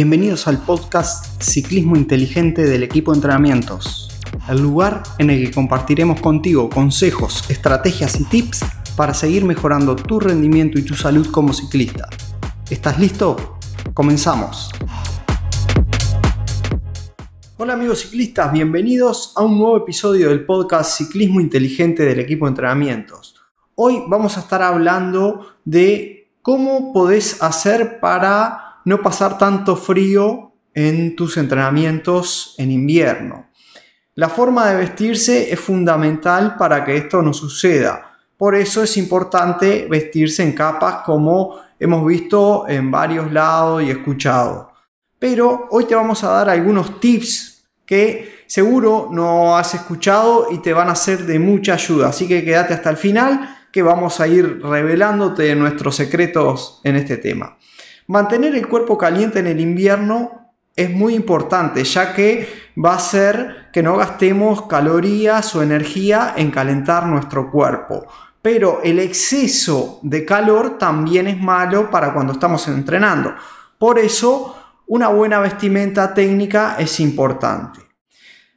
Bienvenidos al podcast Ciclismo Inteligente del equipo de entrenamientos, el lugar en el que compartiremos contigo consejos, estrategias y tips para seguir mejorando tu rendimiento y tu salud como ciclista. ¿Estás listo? Comenzamos. Hola amigos ciclistas, bienvenidos a un nuevo episodio del podcast Ciclismo Inteligente del equipo de entrenamientos. Hoy vamos a estar hablando de cómo podés hacer para no pasar tanto frío en tus entrenamientos en invierno. La forma de vestirse es fundamental para que esto no suceda. Por eso es importante vestirse en capas como hemos visto en varios lados y escuchado. Pero hoy te vamos a dar algunos tips que seguro no has escuchado y te van a ser de mucha ayuda. Así que quédate hasta el final que vamos a ir revelándote nuestros secretos en este tema. Mantener el cuerpo caliente en el invierno es muy importante, ya que va a hacer que no gastemos calorías o energía en calentar nuestro cuerpo. Pero el exceso de calor también es malo para cuando estamos entrenando. Por eso, una buena vestimenta técnica es importante.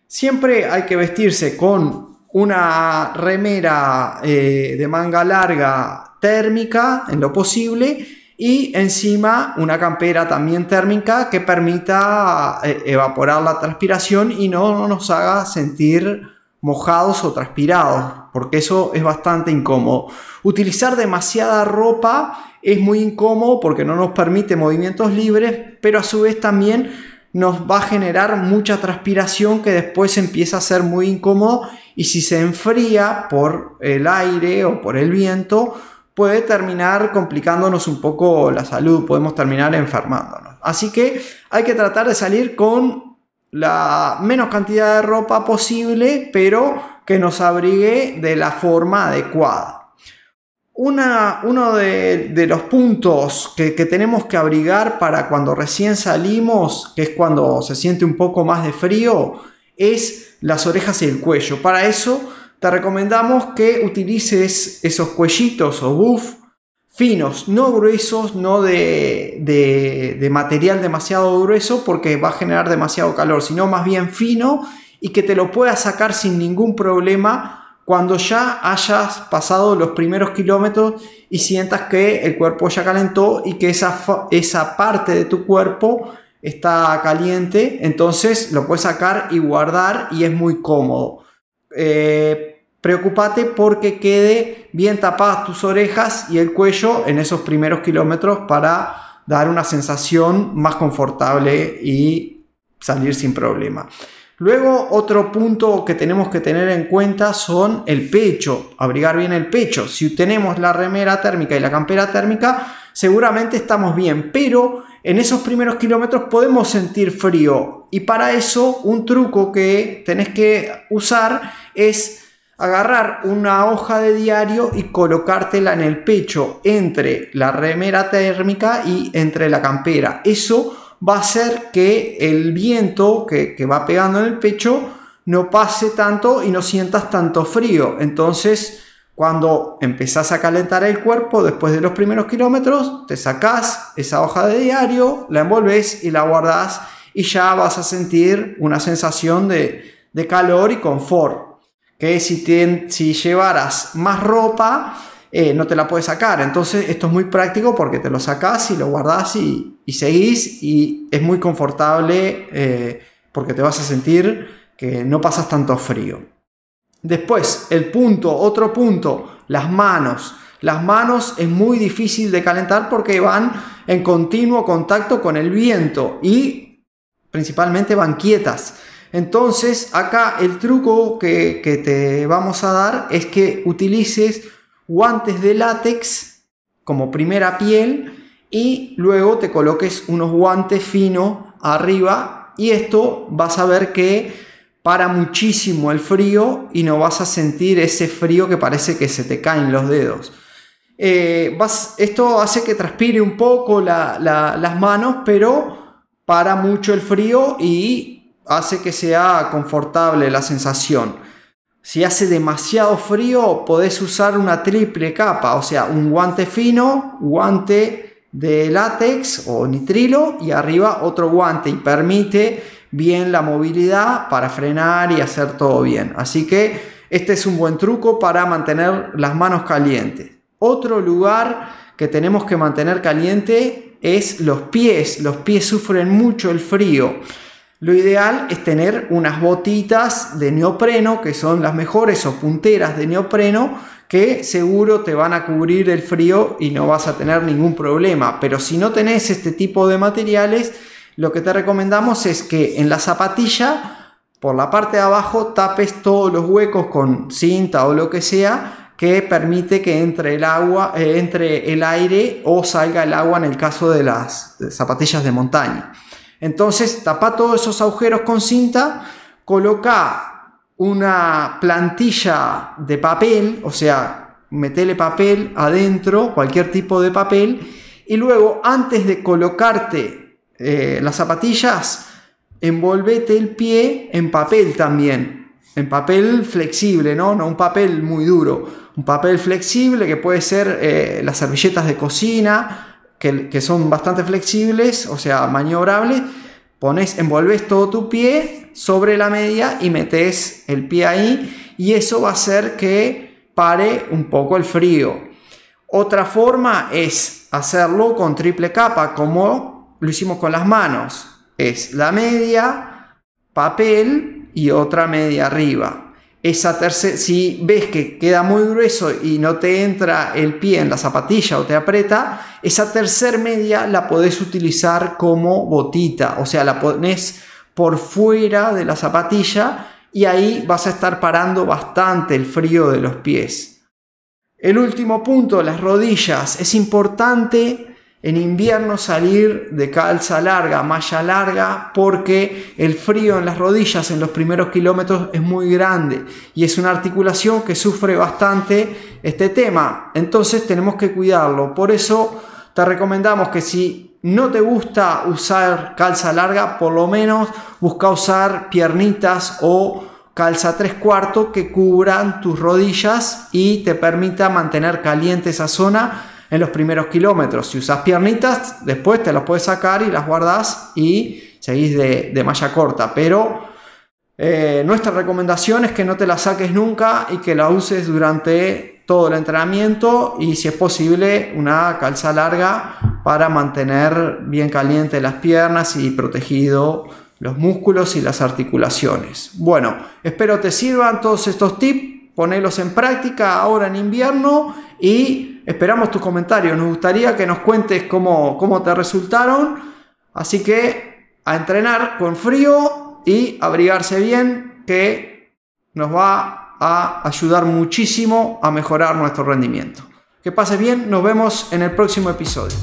Siempre hay que vestirse con una remera eh, de manga larga térmica en lo posible y encima una campera también térmica que permita eh, evaporar la transpiración y no nos haga sentir mojados o transpirados, porque eso es bastante incómodo. Utilizar demasiada ropa es muy incómodo porque no nos permite movimientos libres, pero a su vez también nos va a generar mucha transpiración que después empieza a ser muy incómodo y si se enfría por el aire o por el viento, puede terminar complicándonos un poco la salud, podemos terminar enfermándonos. Así que hay que tratar de salir con la menos cantidad de ropa posible, pero que nos abrigue de la forma adecuada. uno de, los puntos que, que, tenemos que abrigar para cuando recién salimos, que es cuando se siente un poco más de frío, es las orejas y el cuello. Para eso te recomendamos que utilices esos cuellitos o buff finos, no gruesos, no de, material demasiado grueso porque va a generar demasiado calor, sino más bien fino y que te lo puedas sacar sin ningún problema cuando ya hayas pasado los primeros kilómetros y sientas que el cuerpo ya calentó y que esa, esa parte de tu cuerpo está caliente, entonces lo puedes sacar y guardar y es muy cómodo. Eh, Preocúpate porque quede bien tapadas tus orejas y el cuello en esos primeros kilómetros para dar una sensación más confortable y salir sin problema. Luego otro punto que tenemos que tener en cuenta son el pecho, abrigar bien el pecho. Si tenemos la remera térmica y la campera térmica, seguramente estamos bien, pero en esos primeros kilómetros podemos sentir frío y para eso un truco que tenés que usar es agarrar una hoja de diario y colocártela en el pecho entre la remera térmica y entre la campera. Eso va a hacer que el viento que, va pegando en el pecho no pase tanto y no sientas tanto frío. Entonces, cuando empezás a calentar el cuerpo después de los primeros kilómetros, te sacás esa hoja de diario, la envolves y la guardas y ya vas a sentir una sensación de, de calor y confort que si, si llevaras más ropa, eh, no te la puedes sacar. Entonces esto es muy práctico porque te lo sacas y lo guardas y, seguís y es muy confortable eh, porque te vas a sentir que no pasas tanto frío. Después, el punto, otro punto, las manos. Las manos es muy difícil de calentar porque van en continuo contacto con el viento y principalmente van quietas. Entonces, acá el truco que, te vamos a dar es que utilices guantes de látex como primera piel y luego te coloques unos guantes finos arriba y esto vas a ver que para muchísimo el frío y no vas a sentir ese frío que parece que se te caen los dedos. Eh, esto hace que transpire un poco las manos, pero para mucho el frío y hace que sea confortable la sensación. Si hace demasiado frío, podés usar una triple capa, o sea, un guante fino, guante de látex o nitrilo y arriba otro guante y permite bien la movilidad para frenar y hacer todo bien. Así que este es un buen truco para mantener las manos calientes. Otro lugar que tenemos que mantener caliente es los pies. Los pies sufren mucho el frío. Lo ideal es tener unas botitas de neopreno, que son las mejores o punteras de neopreno, que seguro te van a cubrir el frío y no vas a tener ningún problema. Pero si no tenés este tipo de materiales, lo que te recomendamos es que en la zapatilla, por la parte de abajo, tapes todos los huecos con cinta o lo que sea que permite que entre el agua, eh, entre el aire o salga el agua en el caso de las zapatillas de montaña. Entonces, tapa todos esos agujeros con cinta, coloca una plantilla de papel, o sea, metele papel adentro, cualquier tipo de papel, y luego antes de colocarte eh, las zapatillas, envolvete el pie en papel también, en papel flexible, ¿no? No un papel muy duro, un papel flexible que puede ser eh, las servilletas de cocina, que, son bastante flexibles, o sea, maniobrables. Pones, envolves todo tu pie sobre la media y metes el pie ahí y eso va a hacer que pare un poco el frío. Otra forma es hacerlo con triple capa, como lo hicimos con las manos. Es la media, papel y otra media arriba esa tercera, si ves que queda muy grueso y no te entra el pie en la zapatilla o te aprieta, esa tercer media la podés utilizar como botita, o sea, la pones por fuera de la zapatilla y ahí vas a estar parando bastante el frío de los pies. El último punto, las rodillas. Es importante en invierno salir de calza larga, malla larga, porque el frío en las rodillas en los primeros kilómetros es muy grande y es una articulación que sufre bastante este tema. Entonces tenemos que cuidarlo. Por eso te recomendamos que si no te gusta usar calza larga, por lo menos busca usar piernitas o calza tres cuartos que cubran tus rodillas y te permita mantener caliente esa zona en los primeros kilómetros. Si usas piernitas, después te las puedes sacar y las guardas y seguís de, malla corta. Pero eh, nuestra recomendación es que no te la saques nunca y que la uses durante todo el entrenamiento y si es posible una calza larga para mantener bien caliente las piernas y protegido los músculos y las articulaciones. Bueno, espero te sirvan todos estos tips, ponelos en práctica ahora en invierno y Esperamos tus comentarios. Nos gustaría que nos cuentes cómo, cómo te resultaron. Así que a entrenar con frío y abrigarse bien, que nos va a ayudar muchísimo a mejorar nuestro rendimiento. Que pases bien, nos vemos en el próximo episodio.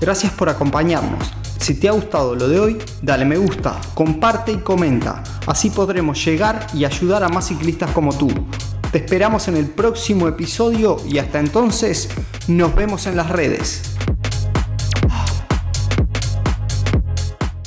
Gracias por acompañarnos. Si te ha gustado lo de hoy, dale me gusta, comparte y comenta. Así podremos llegar y ayudar a más ciclistas como tú. Te esperamos en el próximo episodio y hasta entonces nos vemos en las redes.